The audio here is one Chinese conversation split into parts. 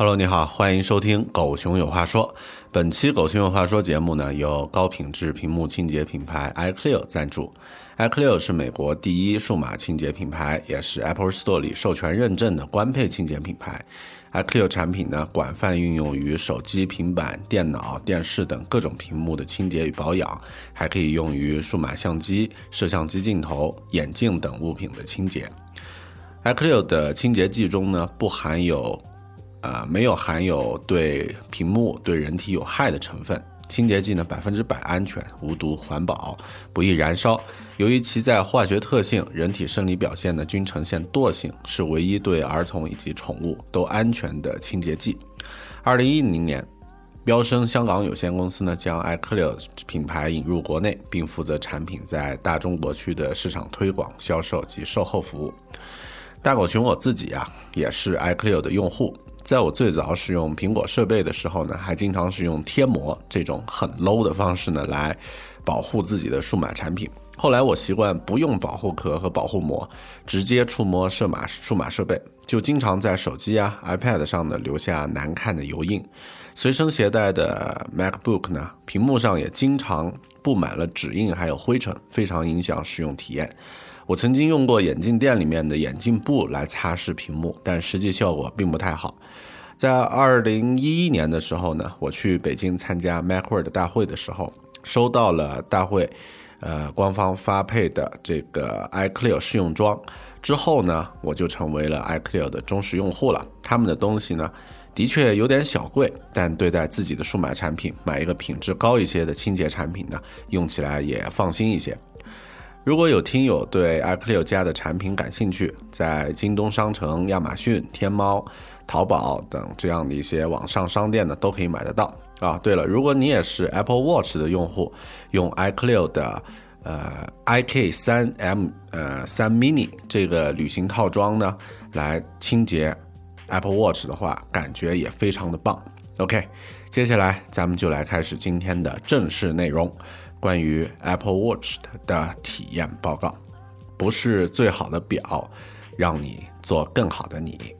Hello，你好，欢迎收听《狗熊有话说》。本期《狗熊有话说》节目呢，由高品质屏幕清洁品牌 iClear 赞助。iClear 是美国第一数码清洁品牌，也是 Apple Store 里授权认证的官配清洁品牌。iClear 产品呢，广泛运用于手机、平板、电脑、电视等各种屏幕的清洁与保养，还可以用于数码相机、摄像机镜头、眼镜等物品的清洁。iClear 的清洁剂中呢，不含有呃，没有含有对屏幕、对人体有害的成分。清洁剂呢，百分之百安全、无毒、环保，不易燃烧。由于其在化学特性、人体生理表现呢均呈现惰性，是唯一对儿童以及宠物都安全的清洁剂。二零一零年，飙升香港有限公司呢将 i c l e a 品牌引入国内，并负责产品在大中国区的市场推广、销售及售后服务。大狗熊我自己啊，也是 i c l e a 的用户。在我最早使用苹果设备的时候呢，还经常是用贴膜这种很 low 的方式呢来保护自己的数码产品。后来我习惯不用保护壳和保护膜，直接触摸数码数码设备，就经常在手机啊、iPad 上呢留下难看的油印。随身携带的 MacBook 呢，屏幕上也经常布满了指印还有灰尘，非常影响使用体验。我曾经用过眼镜店里面的眼镜布来擦拭屏幕，但实际效果并不太好。在二零一一年的时候呢，我去北京参加 MacWorld 大会的时候，收到了大会，呃，官方发配的这个 iClear 试用装。之后呢，我就成为了 iClear 的忠实用户了。他们的东西呢，的确有点小贵，但对待自己的数码产品，买一个品质高一些的清洁产品呢，用起来也放心一些。如果有听友对 iClear 家的产品感兴趣，在京东商城、亚马逊、天猫、淘宝等这样的一些网上商店呢，都可以买得到啊。对了，如果你也是 Apple Watch 的用户，用 iClear 的呃 iK 三 M 呃三 Mini 这个旅行套装呢，来清洁 Apple Watch 的话，感觉也非常的棒。OK，接下来咱们就来开始今天的正式内容。关于 Apple Watch 的体验报告，不是最好的表，让你做更好的你。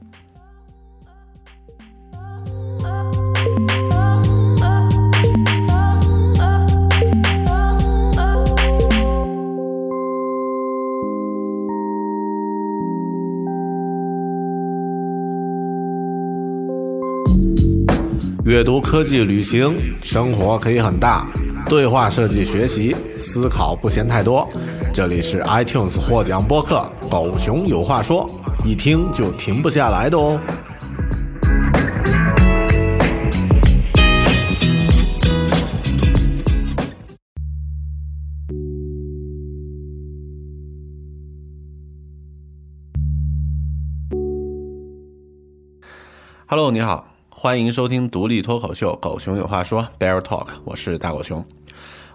阅读、科技、旅行，生活可以很大。对话设计学习，思考不嫌太多。这里是 iTunes 获奖播客《狗熊有话说》，一听就停不下来的哦。Hello，你好，欢迎收听独立脱口秀《狗熊有话说》Bear Talk，我是大狗熊。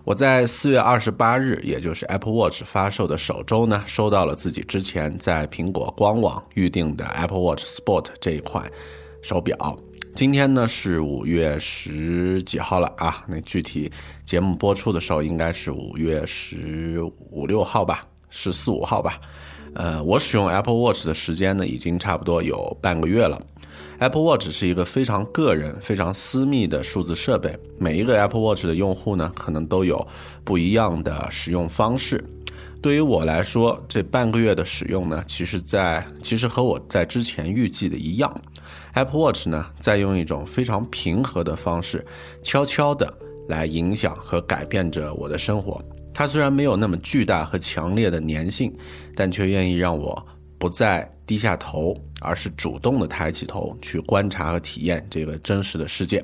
我在四月二十八日，也就是 Apple Watch 发售的首周呢，收到了自己之前在苹果官网预定的 Apple Watch Sport 这一款手表。今天呢是五月十几号了啊？那具体节目播出的时候应该是五月十五六号吧，十四五号吧。呃，我使用 Apple Watch 的时间呢，已经差不多有半个月了。Apple Watch 是一个非常个人、非常私密的数字设备，每一个 Apple Watch 的用户呢，可能都有不一样的使用方式。对于我来说，这半个月的使用呢，其实，在其实和我在之前预计的一样，Apple Watch 呢，在用一种非常平和的方式，悄悄的来影响和改变着我的生活。它虽然没有那么巨大和强烈的粘性，但却愿意让我不再低下头，而是主动的抬起头去观察和体验这个真实的世界。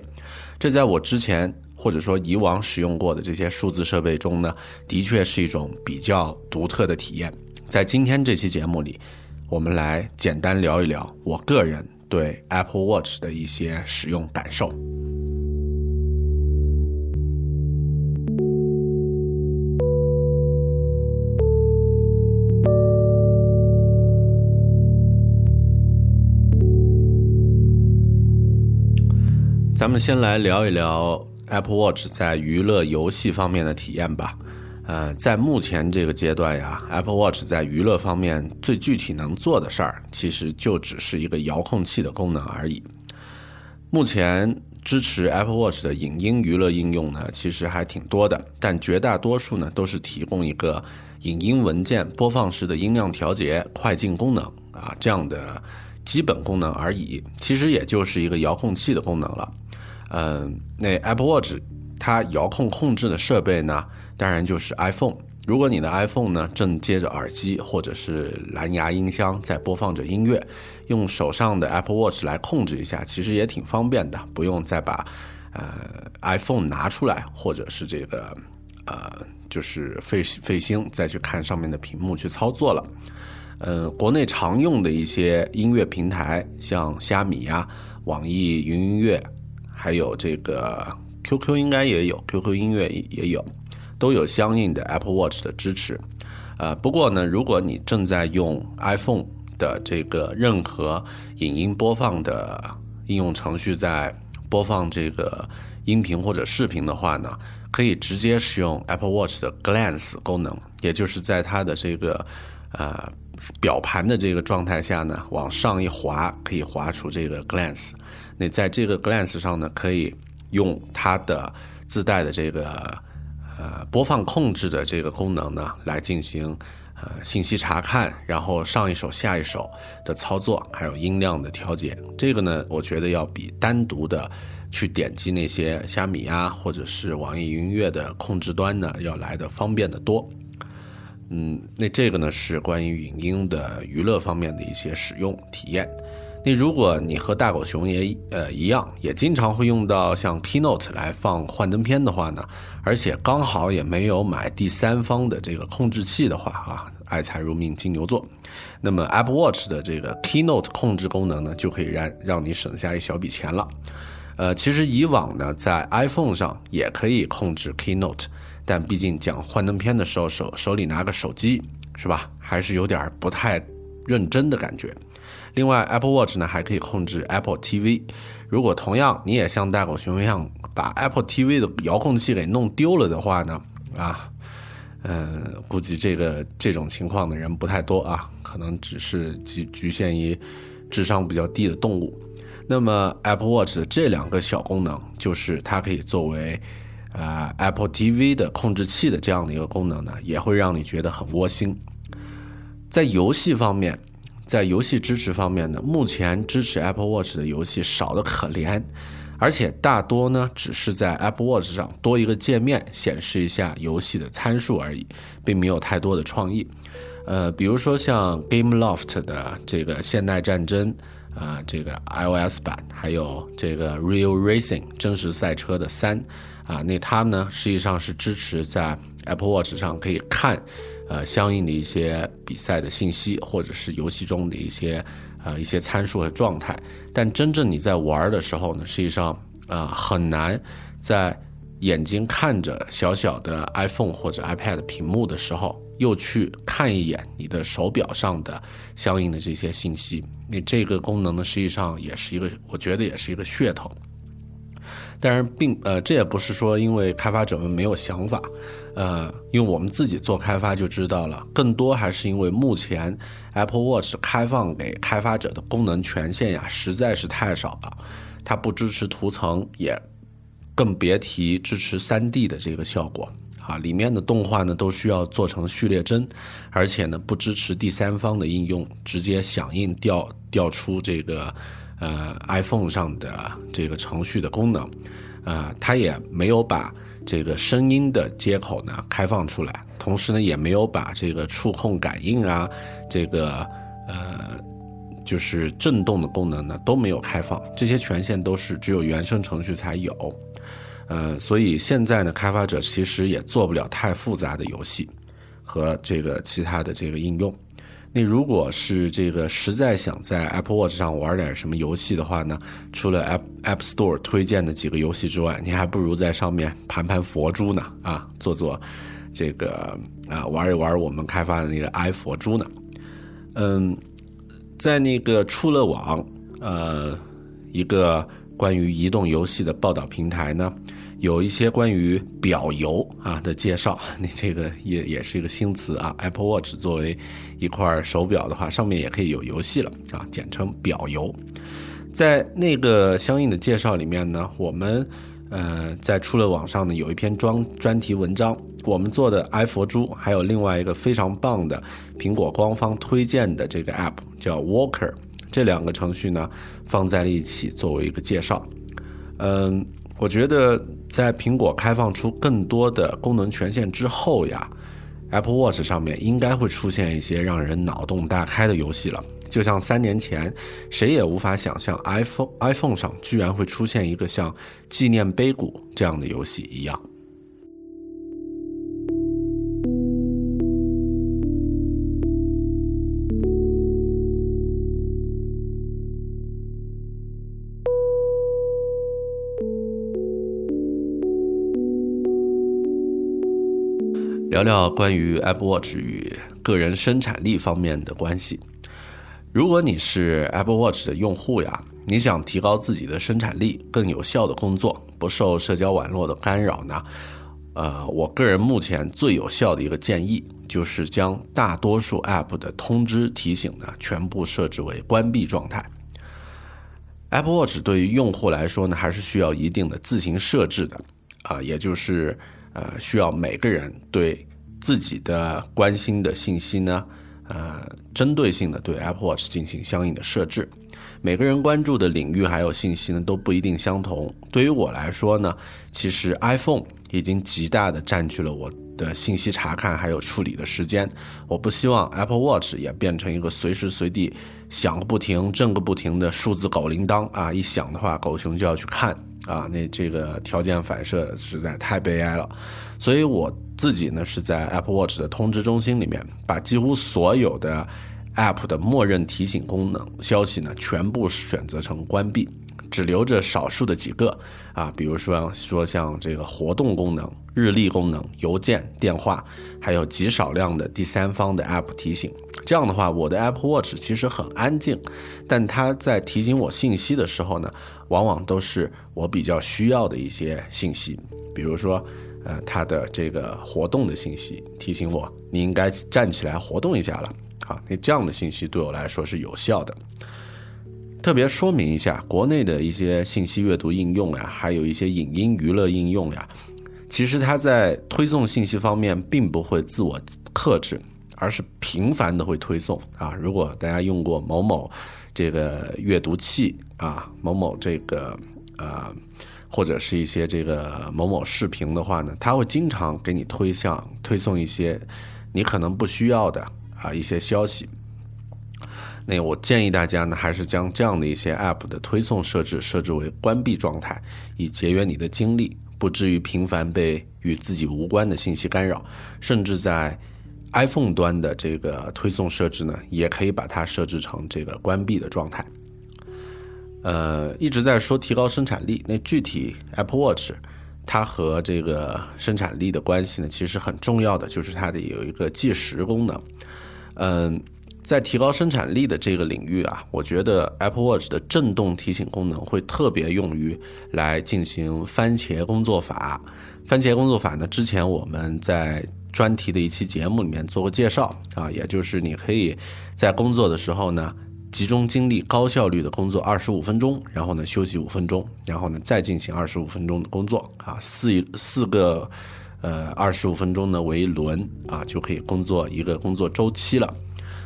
这在我之前。或者说以往使用过的这些数字设备中呢，的确是一种比较独特的体验。在今天这期节目里，我们来简单聊一聊我个人对 Apple Watch 的一些使用感受。咱们先来聊一聊。Apple Watch 在娱乐游戏方面的体验吧，呃，在目前这个阶段呀，Apple Watch 在娱乐方面最具体能做的事儿，其实就只是一个遥控器的功能而已。目前支持 Apple Watch 的影音娱乐应用呢，其实还挺多的，但绝大多数呢都是提供一个影音文件播放时的音量调节、快进功能啊这样的基本功能而已，其实也就是一个遥控器的功能了。嗯，那 Apple Watch 它遥控控制的设备呢，当然就是 iPhone。如果你的 iPhone 呢正接着耳机或者是蓝牙音箱在播放着音乐，用手上的 Apple Watch 来控制一下，其实也挺方便的，不用再把呃 iPhone 拿出来，或者是这个呃就是费费心再去看上面的屏幕去操作了。嗯，国内常用的一些音乐平台，像虾米呀、网易云音乐。还有这个 QQ 应该也有，QQ 音乐也有，都有相应的 Apple Watch 的支持。呃，不过呢，如果你正在用 iPhone 的这个任何影音播放的应用程序在播放这个音频或者视频的话呢，可以直接使用 Apple Watch 的 Glance 功能，也就是在它的这个呃表盘的这个状态下呢，往上一滑，可以滑出这个 Glance。那在这个 Glance 上呢，可以用它的自带的这个呃播放控制的这个功能呢，来进行呃信息查看，然后上一首下一首的操作，还有音量的调节。这个呢，我觉得要比单独的去点击那些虾米啊，或者是网易云音乐的控制端呢，要来的方便的多。嗯，那这个呢是关于影音的娱乐方面的一些使用体验。那如果你和大狗熊也呃一样，也经常会用到像 Keynote 来放幻灯片的话呢，而且刚好也没有买第三方的这个控制器的话啊，爱财如命金牛座，那么 Apple Watch 的这个 Keynote 控制功能呢，就可以让让你省下一小笔钱了。呃，其实以往呢，在 iPhone 上也可以控制 Keynote，但毕竟讲幻灯片的时候手手里拿个手机是吧，还是有点不太认真的感觉。另外，Apple Watch 呢还可以控制 Apple TV。如果同样你也像大狗熊一样把 Apple TV 的遥控器给弄丢了的话呢，啊，嗯，估计这个这种情况的人不太多啊，可能只是局局限于智商比较低的动物。那么 Apple Watch 的这两个小功能，就是它可以作为啊 Apple TV 的控制器的这样的一个功能呢，也会让你觉得很窝心。在游戏方面。在游戏支持方面呢，目前支持 Apple Watch 的游戏少得可怜，而且大多呢只是在 Apple Watch 上多一个界面显示一下游戏的参数而已，并没有太多的创意。呃，比如说像 GameLoft 的这个现代战争啊，这个 iOS 版，还有这个 Real Racing 真实赛车的三啊，那它呢实际上是支持在 Apple Watch 上可以看。呃，相应的一些比赛的信息，或者是游戏中的一些呃一些参数和状态，但真正你在玩的时候呢，实际上啊很难在眼睛看着小小的 iPhone 或者 iPad 屏幕的时候，又去看一眼你的手表上的相应的这些信息。那这个功能呢，实际上也是一个，我觉得也是一个噱头。但是并呃，这也不是说因为开发者们没有想法，呃，因为我们自己做开发就知道了，更多还是因为目前 Apple Watch 开放给开发者的功能权限呀实在是太少了，它不支持图层，也更别提支持 3D 的这个效果啊，里面的动画呢都需要做成序列帧，而且呢不支持第三方的应用，直接响应调调出这个。呃，iPhone 上的这个程序的功能，呃，它也没有把这个声音的接口呢开放出来，同时呢，也没有把这个触控感应啊，这个呃，就是震动的功能呢都没有开放，这些权限都是只有原生程序才有，呃，所以现在呢，开发者其实也做不了太复杂的游戏和这个其他的这个应用。那如果是这个实在想在 Apple Watch 上玩点什么游戏的话呢？除了 App App Store 推荐的几个游戏之外，你还不如在上面盘盘佛珠呢啊，做做这个啊，玩一玩我们开发的那个 i 佛珠呢。嗯，在那个触乐网，呃，一个关于移动游戏的报道平台呢。有一些关于表游啊的介绍，那这个也也是一个新词啊。Apple Watch 作为一块手表的话，上面也可以有游戏了啊，简称表游。在那个相应的介绍里面呢，我们呃在出了网上呢有一篇专专题文章，我们做的 i 佛珠，还有另外一个非常棒的苹果官方推荐的这个 App 叫 Walker，这两个程序呢放在了一起作为一个介绍，嗯。我觉得在苹果开放出更多的功能权限之后呀，Apple Watch 上面应该会出现一些让人脑洞大开的游戏了。就像三年前，谁也无法想象 iPhone iPhone 上居然会出现一个像纪念碑谷这样的游戏一样。聊聊关于 Apple Watch 与个人生产力方面的关系。如果你是 Apple Watch 的用户呀，你想提高自己的生产力，更有效的工作，不受社交网络的干扰呢？呃，我个人目前最有效的一个建议，就是将大多数 App 的通知提醒呢，全部设置为关闭状态。Apple Watch 对于用户来说呢，还是需要一定的自行设置的，啊，也就是。呃，需要每个人对自己的关心的信息呢，呃，针对性的对 Apple Watch 进行相应的设置。每个人关注的领域还有信息呢，都不一定相同。对于我来说呢，其实 iPhone 已经极大的占据了我的信息查看还有处理的时间。我不希望 Apple Watch 也变成一个随时随地响个不停、震个不停的数字狗铃铛啊！一响的话，狗熊就要去看。啊，那这个条件反射实在太悲哀了，所以我自己呢是在 Apple Watch 的通知中心里面，把几乎所有的 App 的默认提醒功能消息呢全部选择成关闭，只留着少数的几个啊，比如说说像这个活动功能、日历功能、邮件、电话，还有极少量的第三方的 App 提醒。这样的话，我的 Apple Watch 其实很安静，但它在提醒我信息的时候呢。往往都是我比较需要的一些信息，比如说，呃，它的这个活动的信息提醒我你应该站起来活动一下了，好，那这样的信息对我来说是有效的。特别说明一下，国内的一些信息阅读应用呀，还有一些影音娱乐应用呀，其实它在推送信息方面并不会自我克制，而是频繁的会推送啊。如果大家用过某某。这个阅读器啊，某某这个呃，或者是一些这个某某视频的话呢，它会经常给你推向推送一些你可能不需要的啊一些消息。那我建议大家呢，还是将这样的一些 App 的推送设置设置为关闭状态，以节约你的精力，不至于频繁被与自己无关的信息干扰，甚至在。iPhone 端的这个推送设置呢，也可以把它设置成这个关闭的状态。呃，一直在说提高生产力，那具体 Apple Watch 它和这个生产力的关系呢，其实很重要的就是它的有一个计时功能。嗯，在提高生产力的这个领域啊，我觉得 Apple Watch 的震动提醒功能会特别用于来进行番茄工作法。番茄工作法呢，之前我们在专题的一期节目里面做过介绍啊，也就是你可以在工作的时候呢，集中精力、高效率的工作二十五分钟，然后呢休息五分钟，然后呢再进行二十五分钟的工作啊，四四个呃二十五分钟呢为一轮啊，就可以工作一个工作周期了。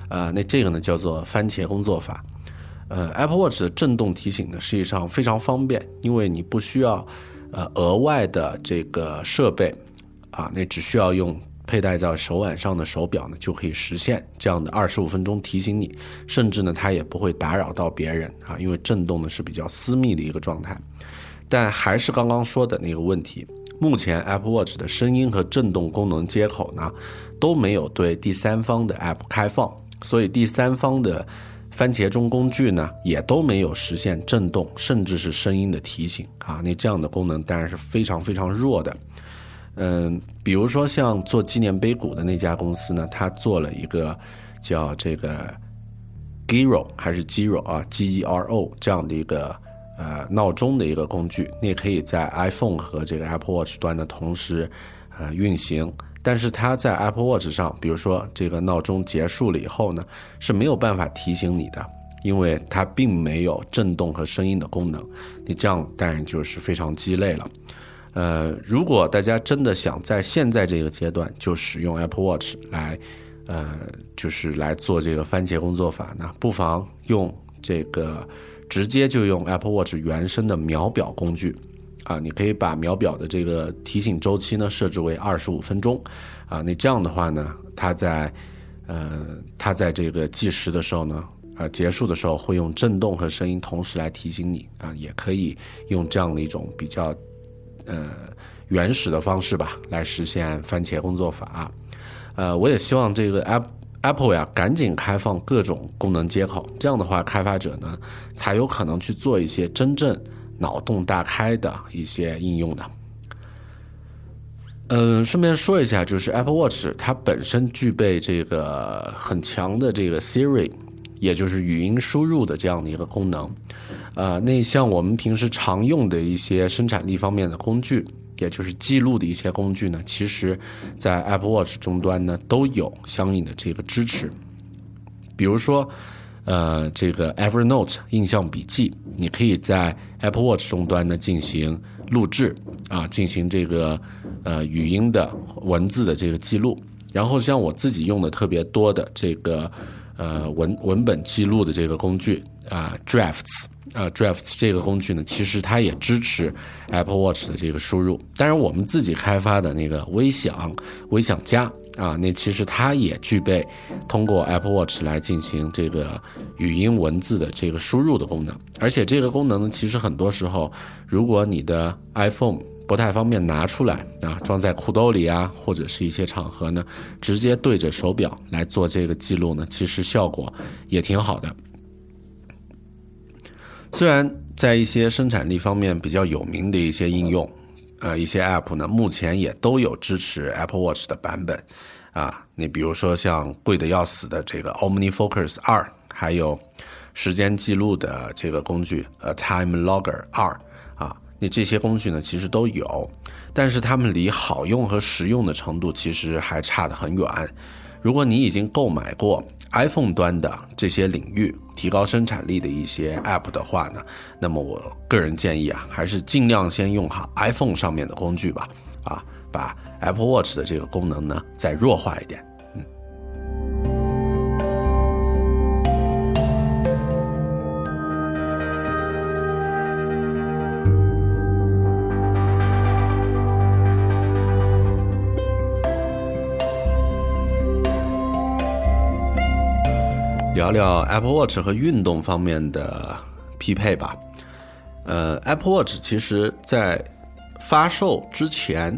呃，那这个呢叫做番茄工作法。呃，Apple Watch 的震动提醒呢，实际上非常方便，因为你不需要呃额外的这个设备啊，那只需要用佩戴在手腕上的手表呢，就可以实现这样的二十五分钟提醒你，甚至呢它也不会打扰到别人啊，因为震动呢是比较私密的一个状态。但还是刚刚说的那个问题，目前 Apple Watch 的声音和震动功能接口呢都没有对第三方的 App 开放。所以第三方的番茄钟工具呢，也都没有实现震动，甚至是声音的提醒啊。那这样的功能当然是非常非常弱的。嗯，比如说像做纪念碑谷的那家公司呢，它做了一个叫这个 Giro 还是 Giro 啊，G E R O 这样的一个呃闹钟的一个工具，你也可以在 iPhone 和这个 Apple Watch 端的同时呃运行。但是它在 Apple Watch 上，比如说这个闹钟结束了以后呢，是没有办法提醒你的，因为它并没有震动和声音的功能。你这样当然就是非常鸡肋了。呃，如果大家真的想在现在这个阶段就使用 Apple Watch 来，呃，就是来做这个番茄工作法呢，不妨用这个直接就用 Apple Watch 原生的秒表工具。啊，你可以把秒表的这个提醒周期呢设置为二十五分钟，啊，那这样的话呢，它在，呃，它在这个计时的时候呢，啊，结束的时候会用震动和声音同时来提醒你，啊，也可以用这样的一种比较，呃，原始的方式吧，来实现番茄工作法，呃，我也希望这个 App Apple 呀赶紧开放各种功能接口，这样的话，开发者呢才有可能去做一些真正。脑洞大开的一些应用的，嗯，顺便说一下，就是 Apple Watch 它本身具备这个很强的这个 Siri，也就是语音输入的这样的一个功能，呃，那像我们平时常用的一些生产力方面的工具，也就是记录的一些工具呢，其实，在 Apple Watch 终端呢都有相应的这个支持，比如说。呃，这个 Evernote 印象笔记，你可以在 Apple Watch 终端呢进行录制啊，进行这个呃语音的文字的这个记录。然后像我自己用的特别多的这个呃文文本记录的这个工具啊，Drafts 啊，Drafts 这个工具呢，其实它也支持 Apple Watch 的这个输入。当然，我们自己开发的那个微想微想加。啊，那其实它也具备通过 Apple Watch 来进行这个语音文字的这个输入的功能，而且这个功能呢，其实很多时候，如果你的 iPhone 不太方便拿出来啊，装在裤兜里啊，或者是一些场合呢，直接对着手表来做这个记录呢，其实效果也挺好的。虽然在一些生产力方面比较有名的一些应用。呃，一些 App 呢，目前也都有支持 Apple Watch 的版本，啊，你比如说像贵的要死的这个 OmniFocus 二，还有时间记录的这个工具呃 Time Logger 二，这些工具呢其实都有，但是它们离好用和实用的程度其实还差得很远。如果你已经购买过，iPhone 端的这些领域提高生产力的一些 App 的话呢，那么我个人建议啊，还是尽量先用好 iPhone 上面的工具吧，啊，把 Apple Watch 的这个功能呢再弱化一点。聊聊 Apple Watch 和运动方面的匹配吧。呃，Apple Watch 其实在发售之前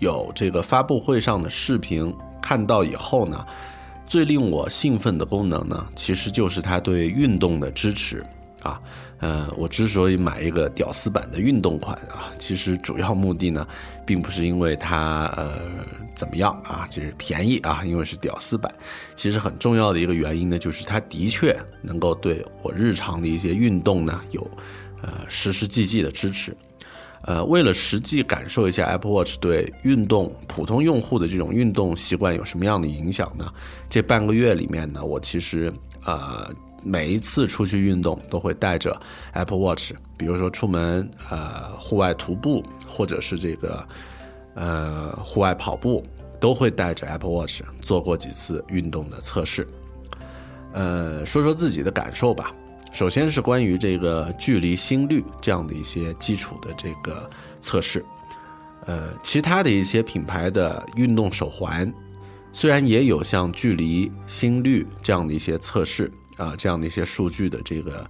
有这个发布会上的视频看到以后呢，最令我兴奋的功能呢，其实就是它对运动的支持啊。呃，我之所以买一个屌丝版的运动款啊，其实主要目的呢，并不是因为它呃怎么样啊，就是便宜啊，因为是屌丝版。其实很重要的一个原因呢，就是它的确能够对我日常的一些运动呢有呃实实际际的支持。呃，为了实际感受一下 Apple Watch 对运动普通用户的这种运动习惯有什么样的影响呢？这半个月里面呢，我其实呃。每一次出去运动都会带着 Apple Watch，比如说出门呃户外徒步，或者是这个呃户外跑步，都会带着 Apple Watch 做过几次运动的测试。呃，说说自己的感受吧。首先是关于这个距离、心率这样的一些基础的这个测试。呃，其他的一些品牌的运动手环，虽然也有像距离、心率这样的一些测试。啊，这样的一些数据的这个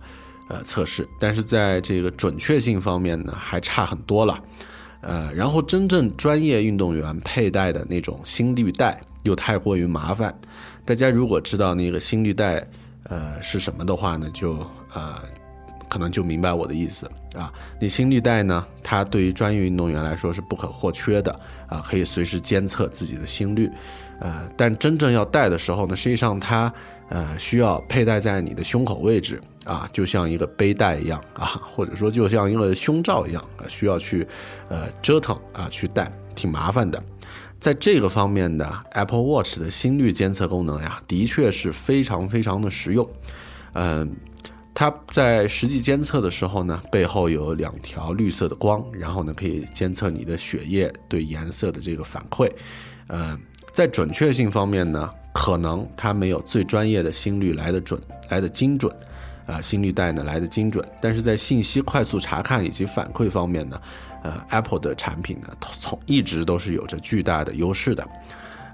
呃测试，但是在这个准确性方面呢，还差很多了。呃，然后真正专业运动员佩戴的那种心率带又太过于麻烦。大家如果知道那个心率带呃是什么的话呢，就呃可能就明白我的意思啊。那心率带呢，它对于专业运动员来说是不可或缺的啊，可以随时监测自己的心率。呃，但真正要戴的时候呢，实际上它。呃，需要佩戴在你的胸口位置啊，就像一个背带一样啊，或者说就像一个胸罩一样啊，需要去呃折腾啊去戴，挺麻烦的。在这个方面的 Apple Watch 的心率监测功能呀，的确是非常非常的实用。嗯，它在实际监测的时候呢，背后有两条绿色的光，然后呢可以监测你的血液对颜色的这个反馈。嗯，在准确性方面呢。可能它没有最专业的心率来的准，来的精准，啊，心率带呢来的精准，但是在信息快速查看以及反馈方面呢，呃，Apple 的产品呢从一直都是有着巨大的优势的，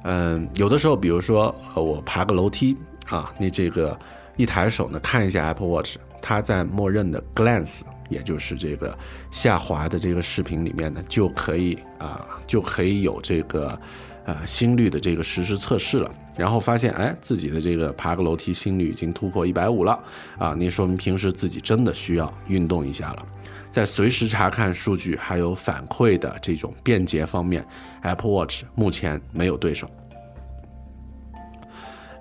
嗯，有的时候，比如说呃我爬个楼梯啊，你这个一抬手呢看一下 Apple Watch，它在默认的 Glance，也就是这个下滑的这个视频里面呢就可以啊就可以有这个。呃，心率的这个实时测试了，然后发现，哎，自己的这个爬个楼梯心率已经突破一百五了，啊，那说明平时自己真的需要运动一下了。在随时查看数据还有反馈的这种便捷方面，Apple Watch 目前没有对手。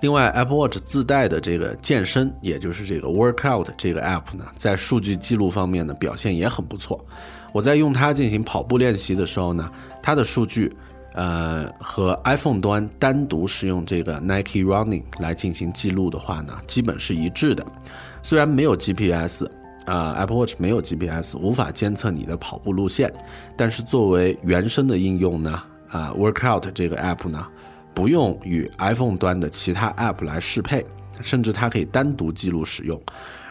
另外，Apple Watch 自带的这个健身，也就是这个 Workout 这个 App 呢，在数据记录方面呢表现也很不错。我在用它进行跑步练习的时候呢，它的数据。呃，和 iPhone 端单独使用这个 Nike Running 来进行记录的话呢，基本是一致的。虽然没有 GPS，啊，Apple Watch 没有 GPS，无法监测你的跑步路线，但是作为原生的应用呢，啊，Workout 这个 App 呢，不用与 iPhone 端的其他 App 来适配，甚至它可以单独记录使用，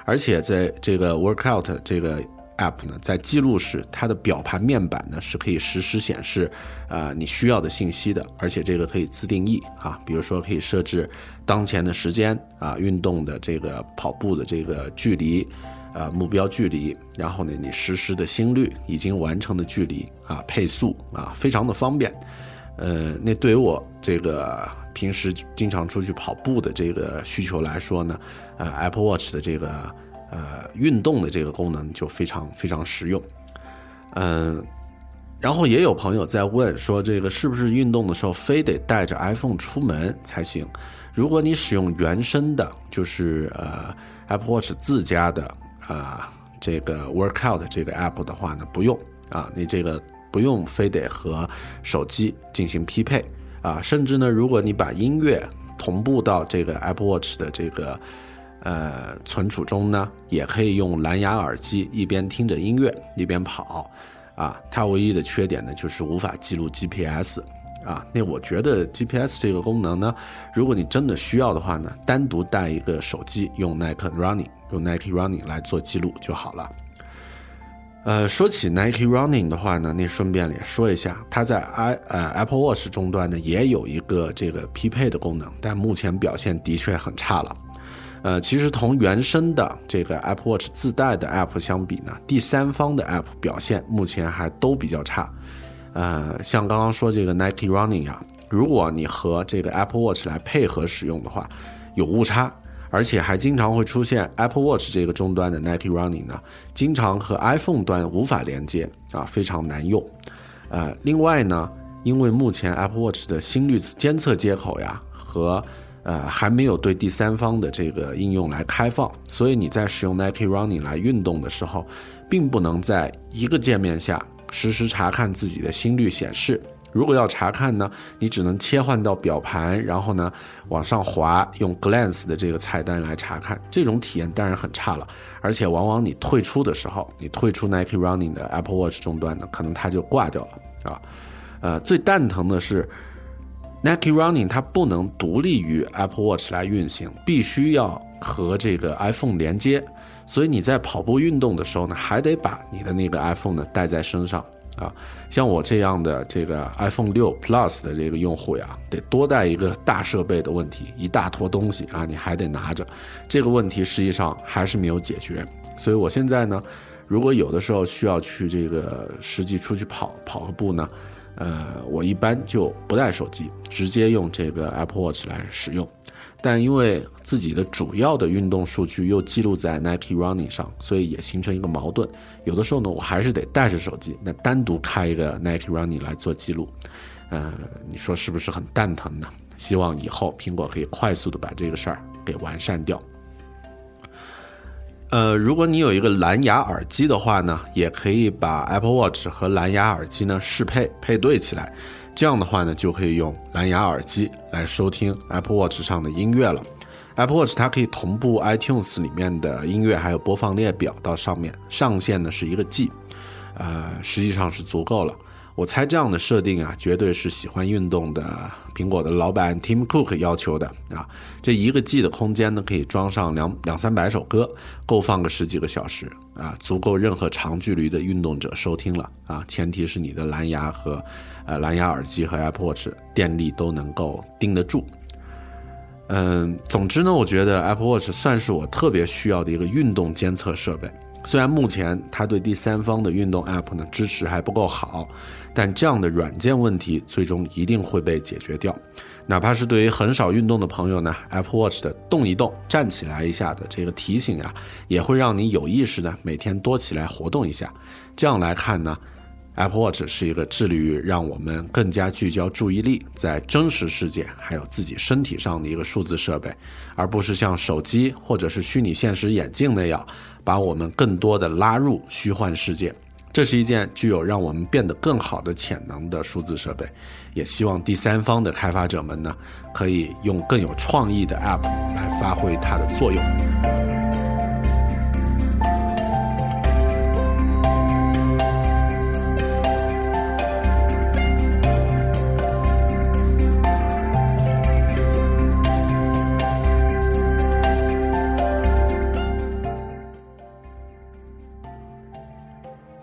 而且在这个 Workout 这个。App 呢，在记录时，它的表盘面板呢是可以实时显示，呃，你需要的信息的，而且这个可以自定义啊，比如说可以设置当前的时间啊，运动的这个跑步的这个距离，呃，目标距离，然后呢，你实时的心率，已经完成的距离啊，配速啊，非常的方便。呃，那对于我这个平时经常出去跑步的这个需求来说呢，呃，Apple Watch 的这个。呃，运动的这个功能就非常非常实用，嗯，然后也有朋友在问说，这个是不是运动的时候非得带着 iPhone 出门才行？如果你使用原生的，就是呃 Apple Watch 自家的啊这个 Workout 这个 App 的话呢，不用啊，你这个不用非得和手机进行匹配啊，甚至呢，如果你把音乐同步到这个 Apple Watch 的这个。呃，存储中呢，也可以用蓝牙耳机一边听着音乐一边跑，啊，它唯一的缺点呢就是无法记录 GPS，啊，那我觉得 GPS 这个功能呢，如果你真的需要的话呢，单独带一个手机用 Nike Running，用 Nike Running 来做记录就好了。呃，说起 Nike Running 的话呢，那顺便也说一下，它在 i 呃 Apple Watch 终端呢也有一个这个匹配的功能，但目前表现的确很差了。呃，其实同原生的这个 Apple Watch 自带的 App 相比呢，第三方的 App 表现目前还都比较差。呃，像刚刚说这个 Nike Running 啊，如果你和这个 Apple Watch 来配合使用的话，有误差，而且还经常会出现 Apple Watch 这个终端的 Nike Running 呢，经常和 iPhone 端无法连接啊，非常难用。呃，另外呢，因为目前 Apple Watch 的心率监测接口呀和呃还没有对第三方的这个应用来开放，所以你在使用 Nike Running 来运动的时候，并不能在一个界面下实时查看自己的心率显示。如果要查看呢，你只能切换到表盘，然后呢往上滑，用 Glance 的这个菜单来查看。这种体验当然很差了，而且往往你退出的时候，你退出 Nike Running 的 Apple Watch 终端呢，可能它就挂掉了啊。呃，最蛋疼的是 Nike Running 它不能独立于 Apple Watch 来运行，必须要和这个 iPhone 连接，所以你在跑步运动的时候呢，还得把你的那个 iPhone 呢带在身上。啊，像我这样的这个 iPhone 六 Plus 的这个用户呀，得多带一个大设备的问题，一大坨东西啊，你还得拿着，这个问题实际上还是没有解决。所以我现在呢，如果有的时候需要去这个实际出去跑跑个步呢，呃，我一般就不带手机，直接用这个 Apple Watch 来使用。但因为自己的主要的运动数据又记录在 Nike Running 上，所以也形成一个矛盾。有的时候呢，我还是得带着手机，那单独开一个 Nike Running 来做记录。呃，你说是不是很蛋疼呢？希望以后苹果可以快速的把这个事儿给完善掉。呃，如果你有一个蓝牙耳机的话呢，也可以把 Apple Watch 和蓝牙耳机呢适配配对起来。这样的话呢，就可以用蓝牙耳机来收听 Apple Watch 上的音乐了。Apple Watch 它可以同步 iTunes 里面的音乐，还有播放列表到上面，上限呢是一个 G，呃，实际上是足够了。我猜这样的设定啊，绝对是喜欢运动的苹果的老板 Tim Cook 要求的啊。这一个 G 的空间呢，可以装上两两三百首歌，够放个十几个小时啊，足够任何长距离的运动者收听了啊。前提是你的蓝牙和呃蓝牙耳机和 Apple Watch 电力都能够盯得住。嗯，总之呢，我觉得 Apple Watch 算是我特别需要的一个运动监测设备。虽然目前它对第三方的运动 App 呢支持还不够好，但这样的软件问题最终一定会被解决掉。哪怕是对于很少运动的朋友呢，Apple Watch 的动一动、站起来一下的这个提醒啊，也会让你有意识的每天多起来活动一下。这样来看呢，Apple Watch 是一个致力于让我们更加聚焦注意力在真实世界还有自己身体上的一个数字设备，而不是像手机或者是虚拟现实眼镜那样。把我们更多的拉入虚幻世界，这是一件具有让我们变得更好的潜能的数字设备。也希望第三方的开发者们呢，可以用更有创意的 App 来发挥它的作用。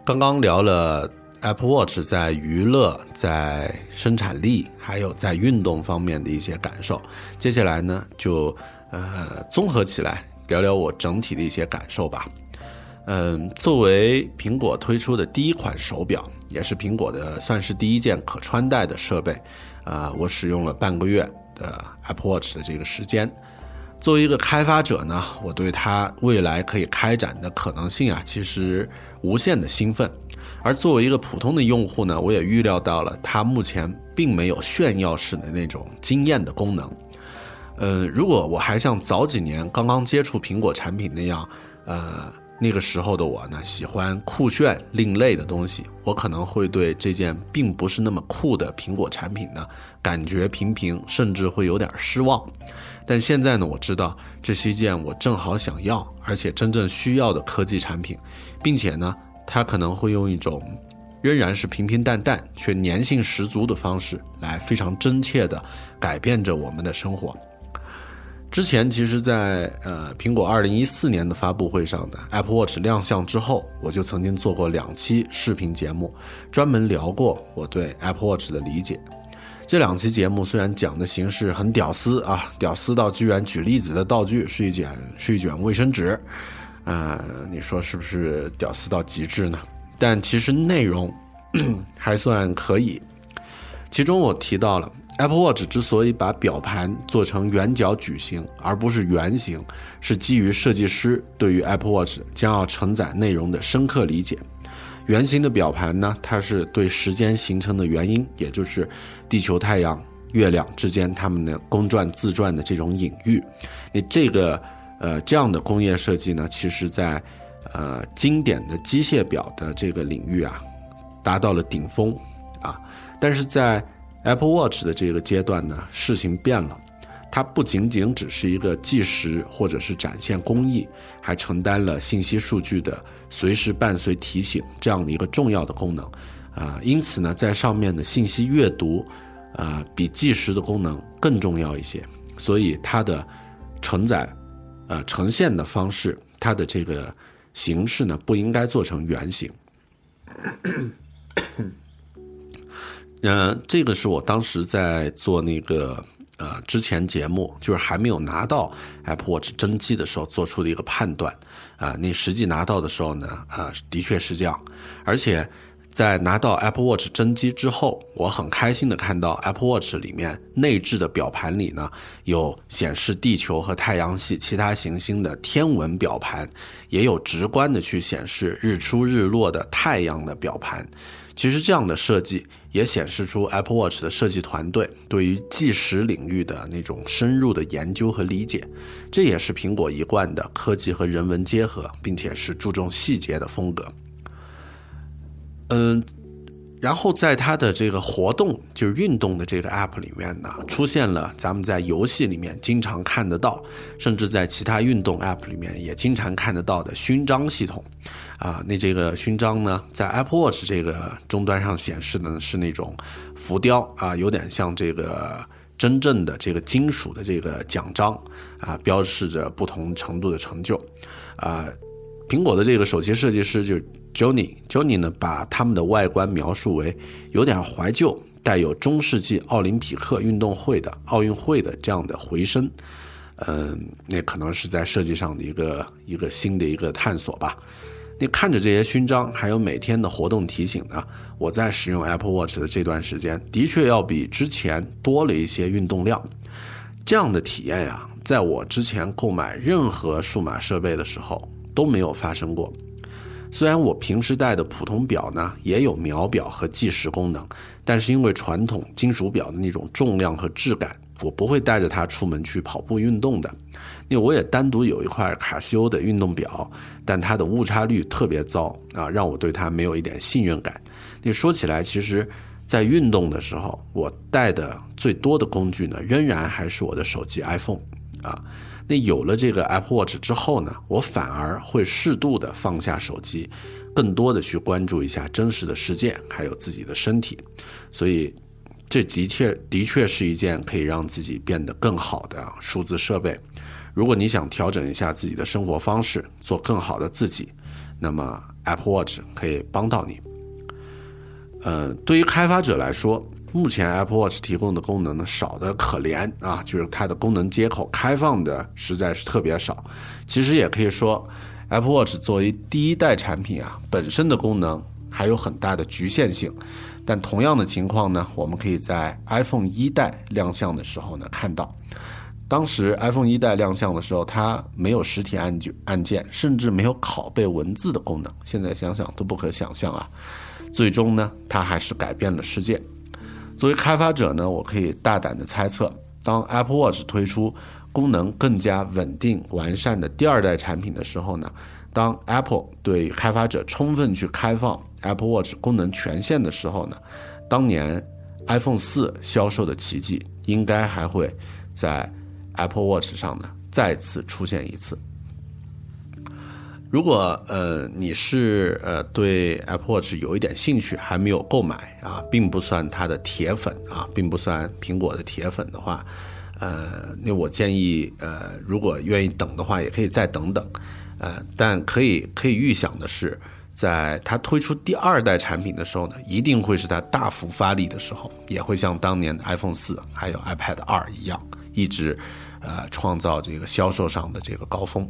刚刚聊了 Apple Watch 在娱乐、在生产力，还有在运动方面的一些感受。接下来呢，就呃综合起来聊聊我整体的一些感受吧。嗯，作为苹果推出的第一款手表，也是苹果的算是第一件可穿戴的设备，啊，我使用了半个月的 Apple Watch 的这个时间。作为一个开发者呢，我对它未来可以开展的可能性啊，其实。无限的兴奋，而作为一个普通的用户呢，我也预料到了它目前并没有炫耀式的那种惊艳的功能。呃，如果我还像早几年刚刚接触苹果产品那样，呃，那个时候的我呢，喜欢酷炫另类的东西，我可能会对这件并不是那么酷的苹果产品呢，感觉平平，甚至会有点失望。但现在呢，我知道这是一件我正好想要，而且真正需要的科技产品。并且呢，它可能会用一种仍然是平平淡淡却粘性十足的方式来非常真切的改变着我们的生活。之前其实，在呃苹果二零一四年的发布会上的 Apple Watch 亮相之后，我就曾经做过两期视频节目，专门聊过我对 Apple Watch 的理解。这两期节目虽然讲的形式很屌丝啊，屌丝到居然举例子的道具是一卷是一卷卫生纸。啊，你说是不是屌丝到极致呢？但其实内容 还算可以。其中我提到了 Apple Watch 之所以把表盘做成圆角矩形而不是圆形，是基于设计师对于 Apple Watch 将要承载内容的深刻理解。圆形的表盘呢，它是对时间形成的原因，也就是地球、太阳、月亮之间它们的公转自转的这种隐喻。你这个呃这样的工业设计呢，其实在呃经典的机械表的这个领域啊，达到了顶峰啊。但是在 Apple Watch 的这个阶段呢，事情变了。它不仅仅只是一个计时或者是展现工艺，还承担了信息数据的随时伴随提醒这样的一个重要的功能，啊，因此呢，在上面的信息阅读，啊，比计时的功能更重要一些，所以它的承载，呃，呈现的方式，它的这个形式呢，不应该做成圆形。嗯，这个是我当时在做那个。呃，之前节目就是还没有拿到 Apple Watch 真机的时候做出的一个判断，啊，你实际拿到的时候呢，啊，的确是这样。而且在拿到 Apple Watch 真机之后，我很开心的看到 Apple Watch 里面内置的表盘里呢，有显示地球和太阳系其他行星的天文表盘，也有直观的去显示日出日落的太阳的表盘。其实这样的设计也显示出 Apple Watch 的设计团队对于计时领域的那种深入的研究和理解，这也是苹果一贯的科技和人文结合，并且是注重细节的风格。嗯。然后在它的这个活动，就是运动的这个 app 里面呢，出现了咱们在游戏里面经常看得到，甚至在其他运动 app 里面也经常看得到的勋章系统，啊，那这个勋章呢，在 Apple Watch 这个终端上显示的呢是那种浮雕啊，有点像这个真正的这个金属的这个奖章啊，标示着不同程度的成就，啊。苹果的这个首席设计师就 Johnny，Johnny 呢把他们的外观描述为有点怀旧，带有中世纪奥林匹克运动会的奥运会的这样的回声，嗯，那可能是在设计上的一个一个新的一个探索吧。你看着这些勋章，还有每天的活动提醒呢，我在使用 Apple Watch 的这段时间，的确要比之前多了一些运动量。这样的体验呀，在我之前购买任何数码设备的时候。都没有发生过。虽然我平时戴的普通表呢也有秒表和计时功能，但是因为传统金属表的那种重量和质感，我不会带着它出门去跑步运动的。那我也单独有一块卡西欧的运动表，但它的误差率特别糟啊，让我对它没有一点信任感。你说起来，其实，在运动的时候，我带的最多的工具呢，仍然还是我的手机 iPhone 啊。那有了这个 Apple Watch 之后呢，我反而会适度的放下手机，更多的去关注一下真实的世界，还有自己的身体。所以，这的确的确是一件可以让自己变得更好的数字设备。如果你想调整一下自己的生活方式，做更好的自己，那么 Apple Watch 可以帮到你。呃，对于开发者来说。目前 Apple Watch 提供的功能呢少的可怜啊，就是它的功能接口开放的实在是特别少。其实也可以说，Apple Watch 作为第一代产品啊，本身的功能还有很大的局限性。但同样的情况呢，我们可以在 iPhone 一代亮相的时候呢看到，当时 iPhone 一代亮相的时候，它没有实体按键按键，甚至没有拷贝文字的功能。现在想想都不可想象啊。最终呢，它还是改变了世界。作为开发者呢，我可以大胆的猜测，当 Apple Watch 推出功能更加稳定完善的第二代产品的时候呢，当 Apple 对开发者充分去开放 Apple Watch 功能权限的时候呢，当年 iPhone 四销售的奇迹应该还会在 Apple Watch 上呢再次出现一次。如果呃你是呃对 Apple Watch 有一点兴趣，还没有购买啊，并不算它的铁粉啊，并不算苹果的铁粉的话，呃，那我建议呃，如果愿意等的话，也可以再等等，呃，但可以可以预想的是，在它推出第二代产品的时候呢，一定会是它大幅发力的时候，也会像当年的 iPhone 四还有 iPad 二一样，一直呃创造这个销售上的这个高峰。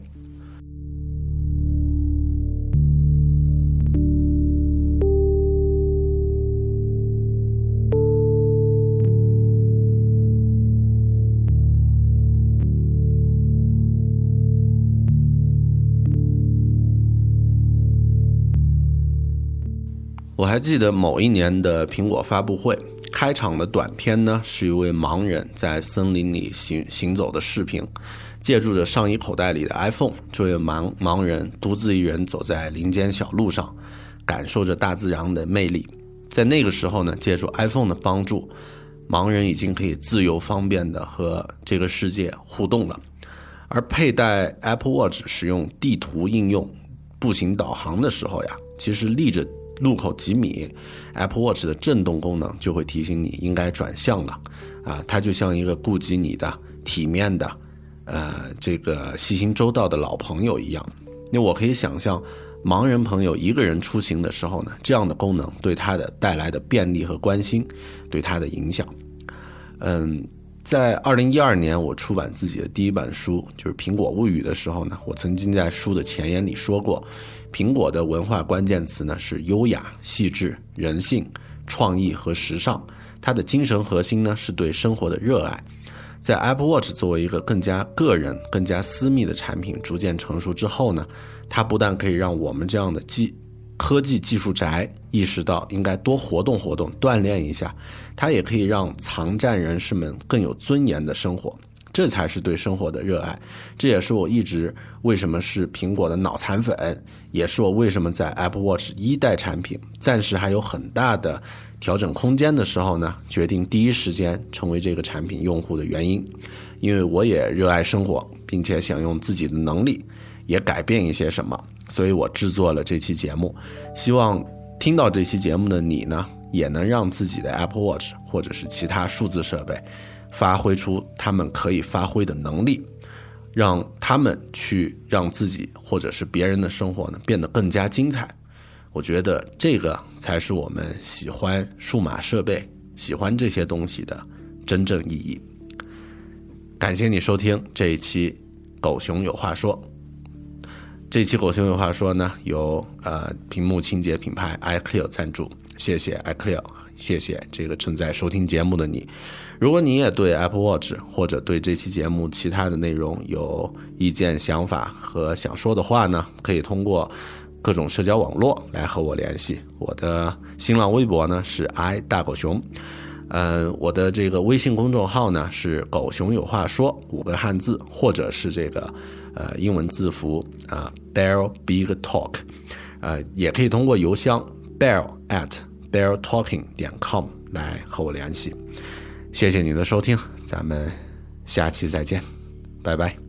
我还记得某一年的苹果发布会，开场的短片呢，是一位盲人在森林里行行走的视频。借助着上衣口袋里的 iPhone，这位盲盲人独自一人走在林间小路上，感受着大自然的魅力。在那个时候呢，借助 iPhone 的帮助，盲人已经可以自由方便的和这个世界互动了。而佩戴 Apple Watch 使用地图应用步行导航的时候呀，其实立着。路口几米，Apple Watch 的震动功能就会提醒你应该转向了，啊，它就像一个顾及你的、体面的，呃，这个细心周到的老朋友一样。那我可以想象，盲人朋友一个人出行的时候呢，这样的功能对他的带来的便利和关心，对他的影响。嗯，在二零一二年我出版自己的第一本书，就是《苹果物语》的时候呢，我曾经在书的前言里说过。苹果的文化关键词呢是优雅、细致、人性、创意和时尚。它的精神核心呢是对生活的热爱。在 Apple Watch 作为一个更加个人、更加私密的产品逐渐成熟之后呢，它不但可以让我们这样的技科技技术宅意识到应该多活动活动、锻炼一下，它也可以让藏站人士们更有尊严的生活。这才是对生活的热爱，这也是我一直为什么是苹果的脑残粉，也是我为什么在 Apple Watch 一代产品暂时还有很大的调整空间的时候呢，决定第一时间成为这个产品用户的原因。因为我也热爱生活，并且想用自己的能力也改变一些什么，所以我制作了这期节目，希望听到这期节目的你呢，也能让自己的 Apple Watch 或者是其他数字设备。发挥出他们可以发挥的能力，让他们去让自己或者是别人的生活呢变得更加精彩。我觉得这个才是我们喜欢数码设备、喜欢这些东西的真正意义。感谢你收听这一期《狗熊有话说》。这期《狗熊有话说》呢，由呃屏幕清洁品牌 iClear 赞助，谢谢 iClear，谢谢这个正在收听节目的你。如果你也对 Apple Watch 或者对这期节目其他的内容有意见、想法和想说的话呢，可以通过各种社交网络来和我联系。我的新浪微博呢是 i 大狗熊，嗯，我的这个微信公众号呢是狗熊有话说五个汉字，或者是这个呃英文字符啊 Bear Big Talk，呃，也可以通过邮箱 bear at beartalking 点 com 来和我联系。谢谢你的收听，咱们下期再见，拜拜。